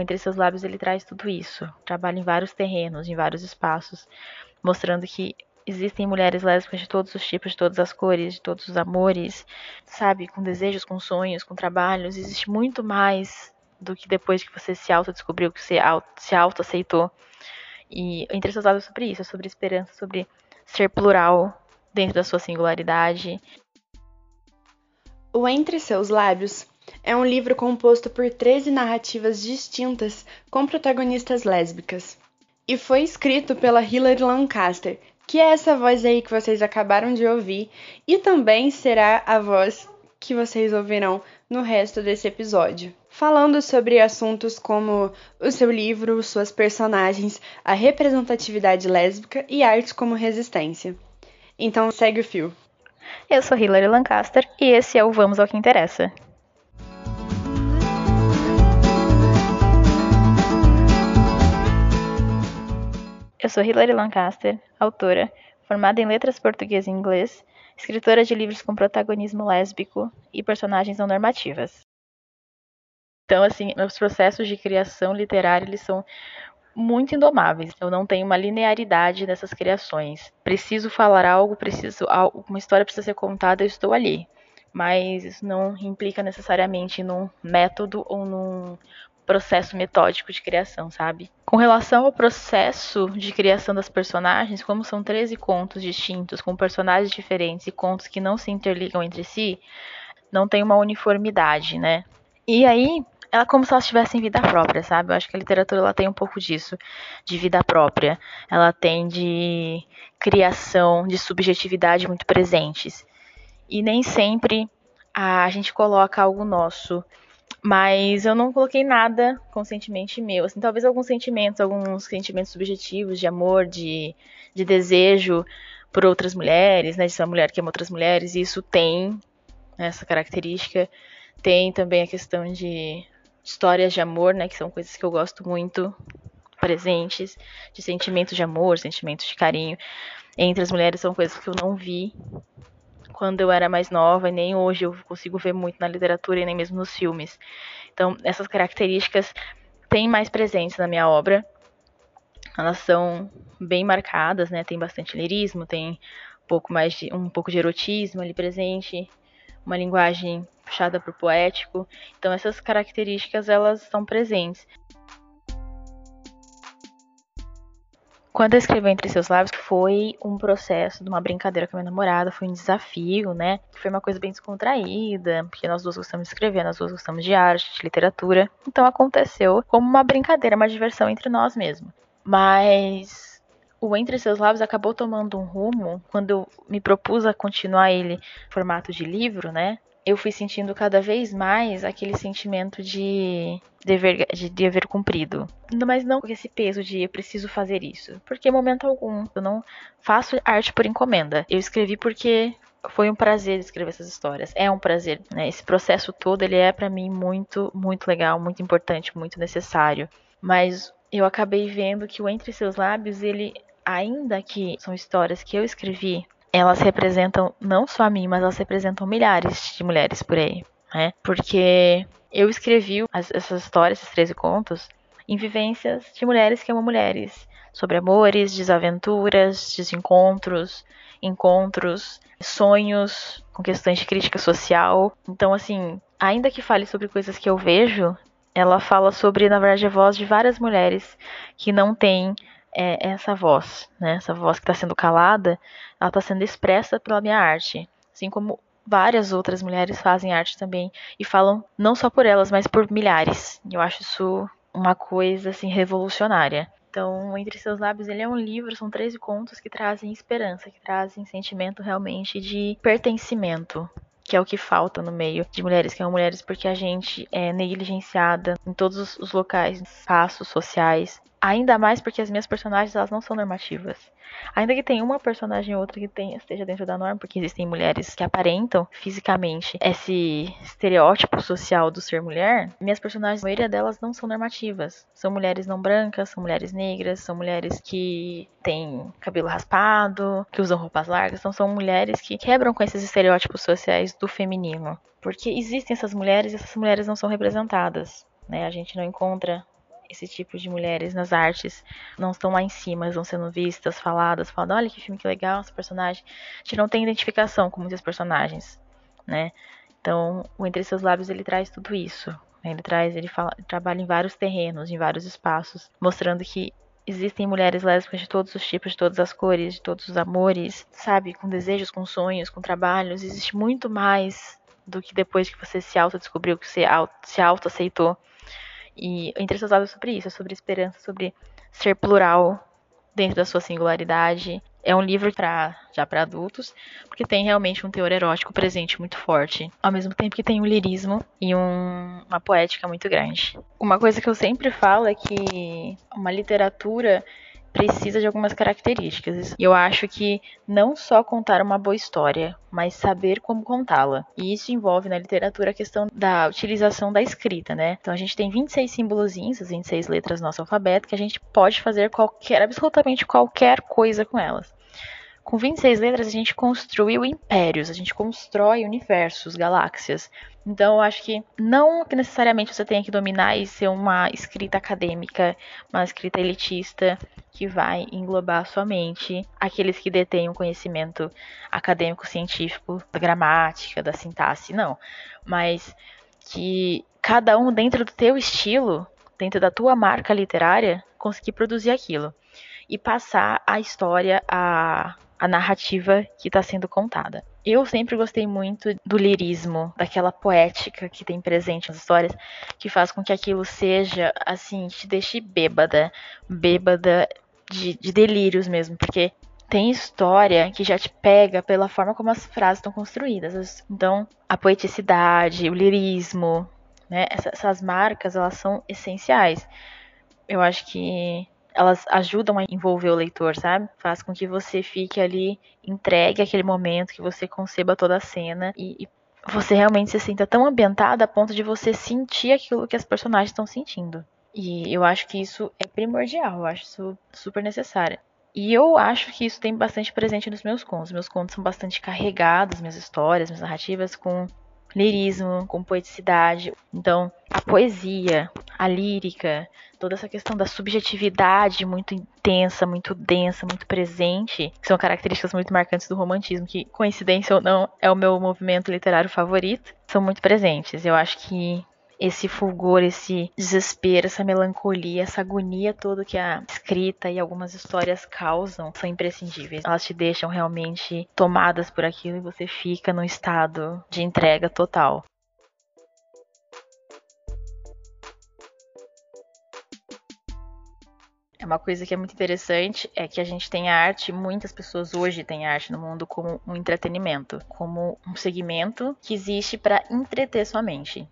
Entre Seus Lábios ele traz tudo isso. Trabalha em vários terrenos, em vários espaços, mostrando que existem mulheres lésbicas de todos os tipos, de todas as cores, de todos os amores, sabe? Com desejos, com sonhos, com trabalhos. Existe muito mais do que depois que você se autodescobriu, que você se auto-aceitou. E Entre Seus Lábios é sobre isso, é sobre esperança, sobre ser plural dentro da sua singularidade. O Entre Seus Lábios é um livro composto por 13 narrativas distintas com protagonistas lésbicas. E foi escrito pela Hilary Lancaster, que é essa voz aí que vocês acabaram de ouvir, e também será a voz que vocês ouvirão no resto desse episódio. Falando sobre assuntos como o seu livro, suas personagens, a representatividade lésbica e arte como resistência. Então segue o fio. Eu sou Hilary Lancaster e esse é o Vamos ao que Interessa. Eu sou Hilary Lancaster, autora, formada em letras português e inglês, escritora de livros com protagonismo lésbico e personagens não normativas. Então, assim, meus processos de criação literária, eles são muito indomáveis. Eu não tenho uma linearidade nessas criações. Preciso falar algo, preciso uma história precisa ser contada, eu estou ali. Mas isso não implica necessariamente num método ou num processo metódico de criação, sabe? Com relação ao processo de criação das personagens, como são 13 contos distintos, com personagens diferentes e contos que não se interligam entre si, não tem uma uniformidade, né? E aí, ela é como se elas tivessem vida própria, sabe? Eu acho que a literatura ela tem um pouco disso, de vida própria. Ela tem de criação, de subjetividade muito presentes. E nem sempre a gente coloca algo nosso. Mas eu não coloquei nada conscientemente meu. Assim, talvez alguns sentimentos, alguns sentimentos subjetivos de amor, de, de desejo por outras mulheres, né? De ser uma mulher que ama outras mulheres. E isso tem essa característica. Tem também a questão de histórias de amor, né, que são coisas que eu gosto muito presentes, de sentimentos de amor, sentimentos de carinho entre as mulheres são coisas que eu não vi quando eu era mais nova e nem hoje eu consigo ver muito na literatura e nem mesmo nos filmes. Então, essas características têm mais presentes na minha obra. Elas são bem marcadas, né? Tem bastante lirismo, tem um pouco mais de um pouco de erotismo ali presente, uma linguagem puxada para o poético. Então essas características elas estão presentes. Quando eu escrevi Entre Seus Lábios, foi um processo de uma brincadeira com a minha namorada, foi um desafio, né? Foi uma coisa bem descontraída, porque nós duas gostamos de escrever, nós duas gostamos de arte, de literatura. Então aconteceu como uma brincadeira, uma diversão entre nós mesmos. Mas o Entre Seus Lábios acabou tomando um rumo quando eu me propus a continuar ele em formato de livro, né? Eu fui sentindo cada vez mais aquele sentimento de dever, de dever cumprido. Mas não com esse peso de eu preciso fazer isso. Porque em momento algum eu não faço arte por encomenda. Eu escrevi porque foi um prazer escrever essas histórias. É um prazer, né? Esse processo todo ele é para mim muito, muito legal, muito importante, muito necessário. Mas eu acabei vendo que o Entre Seus Lábios, ele ainda que são histórias que eu escrevi elas representam não só a mim, mas elas representam milhares de mulheres por aí, né? Porque eu escrevi as, essas histórias, esses 13 contos, em vivências de mulheres que amam mulheres, sobre amores, desaventuras, desencontros, encontros, sonhos, com questões de crítica social. Então, assim, ainda que fale sobre coisas que eu vejo, ela fala sobre, na verdade, a voz de várias mulheres que não têm é essa voz, né? Essa voz que está sendo calada, ela está sendo expressa pela minha arte, assim como várias outras mulheres fazem arte também e falam não só por elas, mas por milhares. Eu acho isso uma coisa assim revolucionária. Então, Entre Seus Lábios, ele é um livro, são 13 contos que trazem esperança, que trazem sentimento realmente de pertencimento, que é o que falta no meio de mulheres que são mulheres, porque a gente é negligenciada em todos os locais, espaços sociais, Ainda mais porque as minhas personagens elas não são normativas. Ainda que tenha uma personagem ou outra que tenha, esteja dentro da norma, porque existem mulheres que aparentam fisicamente esse estereótipo social do ser mulher, minhas personagens, a maioria delas não são normativas. São mulheres não brancas, são mulheres negras, são mulheres que têm cabelo raspado, que usam roupas largas, então são mulheres que quebram com esses estereótipos sociais do feminino. Porque existem essas mulheres e essas mulheres não são representadas. Né? A gente não encontra esse tipo de mulheres nas artes não estão lá em cima, elas vão sendo vistas, faladas, falando, olha que filme que legal, esse personagem. A gente não tem identificação com muitos personagens, né? Então, o Entre Seus Lábios, ele traz tudo isso. Né? Ele traz, ele, fala, trabalha em vários terrenos, em vários espaços, mostrando que existem mulheres lésbicas de todos os tipos, de todas as cores, de todos os amores, sabe? Com desejos, com sonhos, com trabalhos. Existe muito mais do que depois que você se auto-descobriu, que você se auto-aceitou. E Entre Seus é sobre isso, sobre esperança, sobre ser plural dentro da sua singularidade. É um livro pra, já para adultos, porque tem realmente um teor erótico presente muito forte, ao mesmo tempo que tem um lirismo e um, uma poética muito grande. Uma coisa que eu sempre falo é que uma literatura precisa de algumas características. E eu acho que não só contar uma boa história, mas saber como contá-la. E isso envolve na literatura a questão da utilização da escrita, né? Então a gente tem 26 símbolozinhos, as 26 letras do nosso alfabeto, que a gente pode fazer qualquer, absolutamente qualquer coisa com elas. Com 26 letras, a gente construiu impérios, a gente constrói universos, galáxias. Então, eu acho que não que necessariamente você tenha que dominar e ser uma escrita acadêmica, uma escrita elitista, que vai englobar somente aqueles que detêm o conhecimento acadêmico científico da gramática, da sintaxe, não. Mas que cada um dentro do teu estilo, dentro da tua marca literária, conseguir produzir aquilo e passar a história, a a narrativa que está sendo contada. Eu sempre gostei muito do lirismo, daquela poética que tem presente nas histórias, que faz com que aquilo seja, assim, te deixe bêbada, bêbada de, de delírios mesmo, porque tem história que já te pega pela forma como as frases estão construídas. Então, a poeticidade, o lirismo, né, essas marcas, elas são essenciais. Eu acho que elas ajudam a envolver o leitor, sabe? Faz com que você fique ali entregue àquele momento, que você conceba toda a cena e, e você realmente se sinta tão ambientada a ponto de você sentir aquilo que as personagens estão sentindo. E eu acho que isso é primordial, eu acho isso super necessário. E eu acho que isso tem bastante presente nos meus contos. Meus contos são bastante carregados, minhas histórias, minhas narrativas, com lirismo, com poeticidade. Então, a poesia, a lírica, toda essa questão da subjetividade muito intensa, muito densa, muito presente, que são características muito marcantes do romantismo, que, coincidência ou não, é o meu movimento literário favorito, são muito presentes. Eu acho que esse fulgor, esse desespero, essa melancolia, essa agonia toda que a escrita e algumas histórias causam são imprescindíveis. Elas te deixam realmente tomadas por aquilo e você fica num estado de entrega total. É uma coisa que é muito interessante é que a gente tem arte, muitas pessoas hoje têm arte no mundo como um entretenimento, como um segmento que existe para entreter sua mente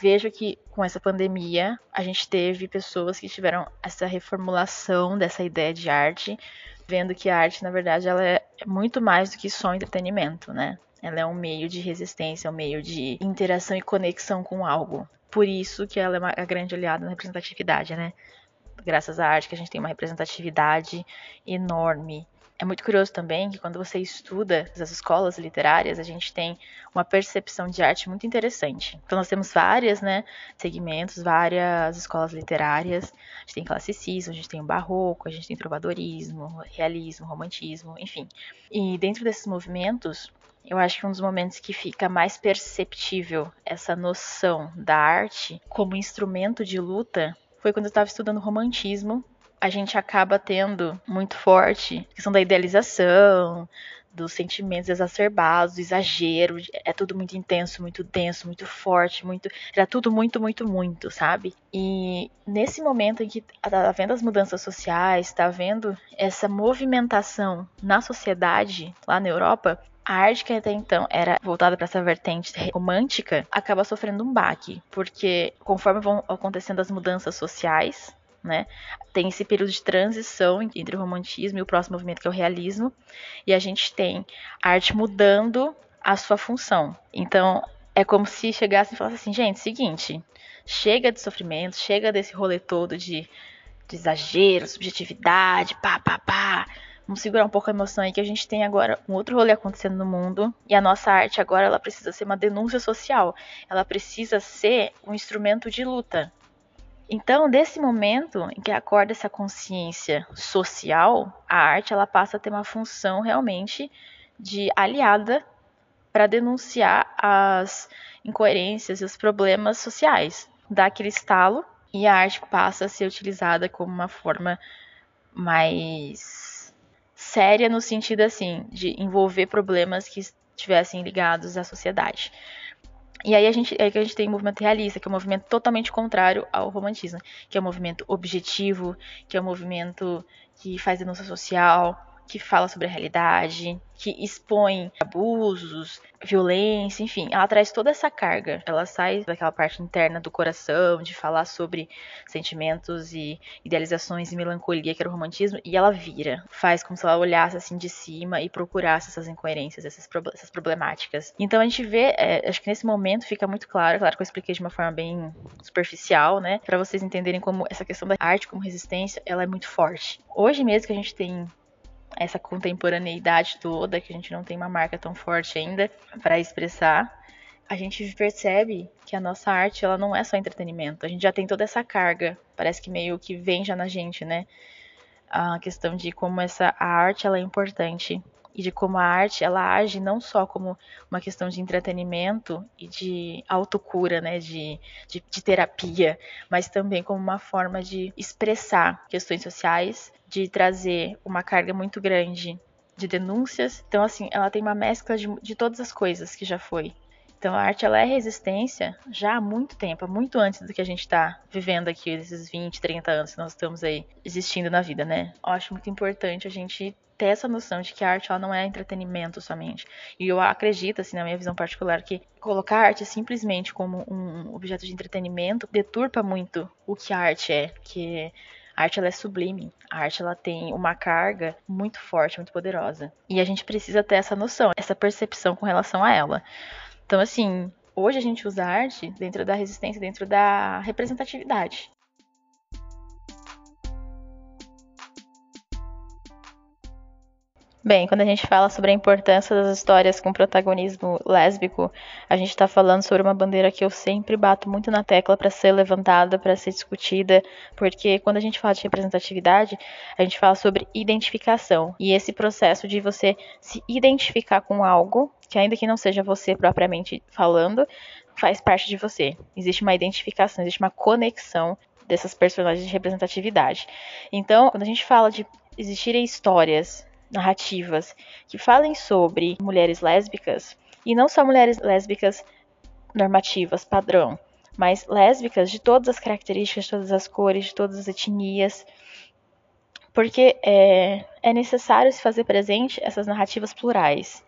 vejo que com essa pandemia a gente teve pessoas que tiveram essa reformulação dessa ideia de arte, vendo que a arte, na verdade, ela é muito mais do que só entretenimento, né? Ela é um meio de resistência, um meio de interação e conexão com algo. Por isso que ela é uma, a grande aliada na representatividade, né? Graças à arte que a gente tem uma representatividade enorme é muito curioso também que quando você estuda as escolas literárias, a gente tem uma percepção de arte muito interessante. Então nós temos várias, né, segmentos, várias escolas literárias. A gente tem classicismo, a gente tem o barroco, a gente tem trovadorismo, realismo, romantismo, enfim. E dentro desses movimentos, eu acho que um dos momentos que fica mais perceptível essa noção da arte como instrumento de luta foi quando eu estava estudando romantismo a gente acaba tendo muito forte a questão da idealização, dos sentimentos exacerbados, do exagero, é tudo muito intenso, muito denso, muito forte, muito, era tudo muito, muito, muito, sabe? E nesse momento em que tá vendo as mudanças sociais, tá vendo essa movimentação na sociedade lá na Europa, a arte que até então era voltada para essa vertente romântica acaba sofrendo um baque, porque conforme vão acontecendo as mudanças sociais, né? Tem esse período de transição entre o romantismo e o próximo movimento que é o realismo, e a gente tem a arte mudando a sua função. Então, é como se chegasse e falasse assim, gente, seguinte, chega de sofrimento, chega desse rolê todo de, de exagero, subjetividade, pá, pá, pá. Vamos segurar um pouco a emoção aí que a gente tem agora um outro rolê acontecendo no mundo e a nossa arte agora ela precisa ser uma denúncia social. Ela precisa ser um instrumento de luta. Então, desse momento em que acorda essa consciência social, a arte ela passa a ter uma função realmente de aliada para denunciar as incoerências e os problemas sociais. Dá aquele estalo e a arte passa a ser utilizada como uma forma mais séria no sentido assim de envolver problemas que estivessem ligados à sociedade. E aí a gente, é que a gente tem o movimento realista, que é um movimento totalmente contrário ao romantismo, que é um movimento objetivo, que é um movimento que faz denúncia social, que fala sobre a realidade, que expõe abusos, violência, enfim, ela traz toda essa carga. Ela sai daquela parte interna do coração, de falar sobre sentimentos e idealizações e melancolia, que era o romantismo, e ela vira. Faz como se ela olhasse assim de cima e procurasse essas incoerências, essas, essas problemáticas. Então a gente vê, é, acho que nesse momento fica muito claro, claro que eu expliquei de uma forma bem superficial, né, para vocês entenderem como essa questão da arte como resistência, ela é muito forte. Hoje mesmo que a gente tem essa contemporaneidade toda, que a gente não tem uma marca tão forte ainda para expressar, a gente percebe que a nossa arte ela não é só entretenimento. A gente já tem toda essa carga, parece que meio que vem já na gente, né? A questão de como essa a arte ela é importante e de como a arte ela age não só como uma questão de entretenimento e de autocura, né, de, de, de terapia, mas também como uma forma de expressar questões sociais, de trazer uma carga muito grande de denúncias. Então, assim, ela tem uma mescla de, de todas as coisas que já foi. Então, a arte ela é resistência já há muito tempo, muito antes do que a gente está vivendo aqui, esses 20, 30 anos que nós estamos aí existindo na vida, né? Eu acho muito importante a gente ter essa noção de que a arte ela não é entretenimento somente. E eu acredito, assim, na minha visão particular, que colocar a arte simplesmente como um objeto de entretenimento deturpa muito o que a arte é, que a arte ela é sublime, a arte ela tem uma carga muito forte, muito poderosa. E a gente precisa ter essa noção, essa percepção com relação a ela. Então, assim, hoje a gente usa arte dentro da resistência, dentro da representatividade. Bem, quando a gente fala sobre a importância das histórias com protagonismo lésbico, a gente está falando sobre uma bandeira que eu sempre bato muito na tecla para ser levantada, para ser discutida, porque quando a gente fala de representatividade, a gente fala sobre identificação. E esse processo de você se identificar com algo, que ainda que não seja você propriamente falando, faz parte de você. Existe uma identificação, existe uma conexão dessas personagens de representatividade. Então, quando a gente fala de existirem histórias narrativas que falem sobre mulheres lésbicas, e não só mulheres lésbicas normativas, padrão, mas lésbicas de todas as características, de todas as cores, de todas as etnias, porque é, é necessário se fazer presente essas narrativas plurais,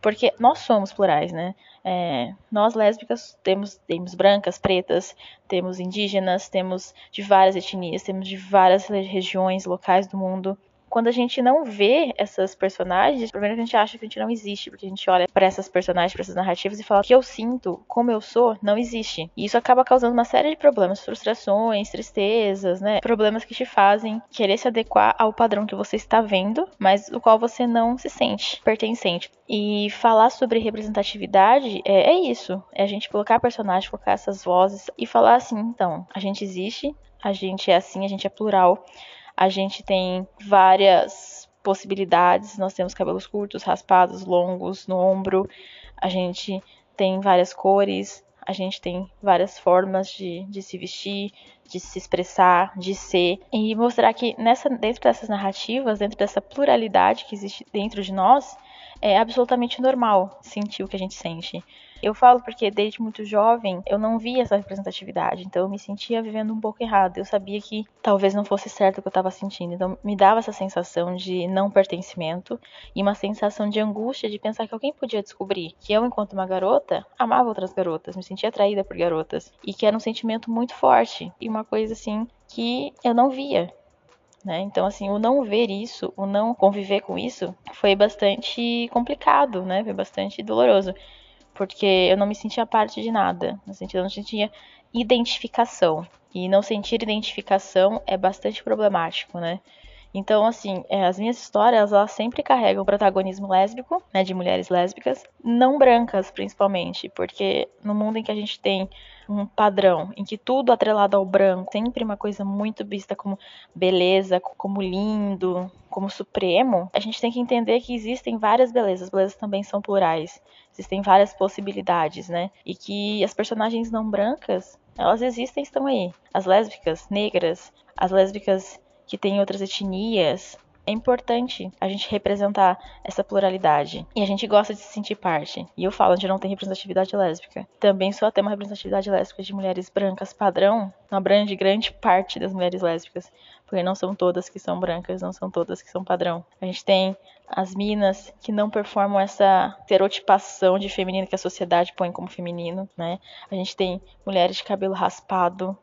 porque nós somos plurais, né? É, nós lésbicas temos, temos brancas, pretas, temos indígenas, temos de várias etnias, temos de várias regiões, locais do mundo quando a gente não vê essas personagens, primeiro a gente acha que a gente não existe, porque a gente olha para essas personagens, para essas narrativas e fala que eu sinto, como eu sou, não existe. E isso acaba causando uma série de problemas, frustrações, tristezas, né? Problemas que te fazem querer se adequar ao padrão que você está vendo, mas o qual você não se sente pertencente. E falar sobre representatividade é, é isso, é a gente colocar personagens, colocar essas vozes e falar assim, então, a gente existe, a gente é assim, a gente é plural a gente tem várias possibilidades. Nós temos cabelos curtos, raspados, longos no ombro. A gente tem várias cores. A gente tem várias formas de, de se vestir, de se expressar, de ser. E mostrar que nessa, dentro dessas narrativas, dentro dessa pluralidade que existe dentro de nós, é absolutamente normal sentir o que a gente sente. Eu falo porque desde muito jovem eu não via essa representatividade, então eu me sentia vivendo um pouco errado. Eu sabia que talvez não fosse certo o que eu estava sentindo, então me dava essa sensação de não pertencimento e uma sensação de angústia de pensar que alguém podia descobrir que eu, enquanto uma garota, amava outras garotas, me sentia atraída por garotas e que era um sentimento muito forte e uma coisa assim que eu não via. Né? Então, assim, o não ver isso, o não conviver com isso, foi bastante complicado, né? Foi bastante doloroso porque eu não me sentia parte de nada, no sentido, eu não sentia identificação. E não sentir identificação é bastante problemático, né? Então, assim, é, as minhas histórias, elas sempre carregam protagonismo lésbico, né, de mulheres lésbicas, não brancas, principalmente, porque no mundo em que a gente tem um padrão em que tudo atrelado ao branco, sempre uma coisa muito vista como beleza, como lindo, como supremo, a gente tem que entender que existem várias belezas, belezas também são plurais, existem várias possibilidades, né? E que as personagens não brancas, elas existem, estão aí. As lésbicas negras, as lésbicas que têm outras etnias, é importante a gente representar essa pluralidade. E a gente gosta de se sentir parte. E eu falo onde não tem representatividade lésbica. Também só tem uma representatividade lésbica de mulheres brancas padrão, não abrange grande parte das mulheres lésbicas. Porque não são todas que são brancas, não são todas que são padrão. A gente tem as minas que não performam essa estereotipação de feminino que a sociedade põe como feminino, né? A gente tem mulheres de cabelo raspado,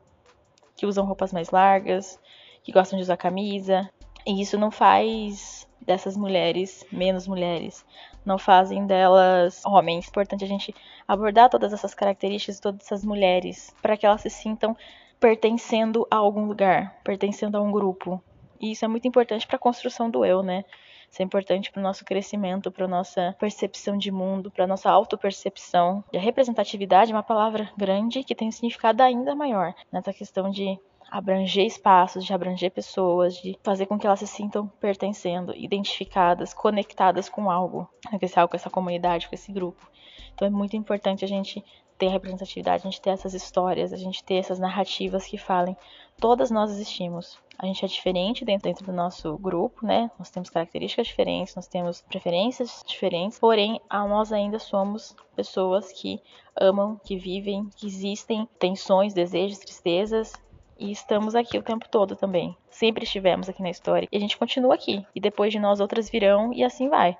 que usam roupas mais largas, que gostam de usar camisa, e isso não faz dessas mulheres menos mulheres, não fazem delas homens. É importante a gente abordar todas essas características, todas essas mulheres, para que elas se sintam pertencendo a algum lugar, pertencendo a um grupo. E isso é muito importante para a construção do eu, né? Isso é importante para o nosso crescimento, para nossa percepção de mundo, para nossa autopercepção. E a representatividade é uma palavra grande que tem um significado ainda maior nessa questão de abranger espaços, de abranger pessoas, de fazer com que elas se sintam pertencendo, identificadas, conectadas com algo, com esse algo, com essa comunidade, com esse grupo. Então é muito importante a gente ter representatividade, a gente ter essas histórias, a gente ter essas narrativas que falem. Todas nós existimos. A gente é diferente dentro, dentro do nosso grupo, né? Nós temos características diferentes, nós temos preferências diferentes, porém, nós ainda somos pessoas que amam, que vivem, que existem, tensões, desejos, tristezas, e estamos aqui o tempo todo também. Sempre estivemos aqui na história. E a gente continua aqui. E depois de nós outras virão e assim vai.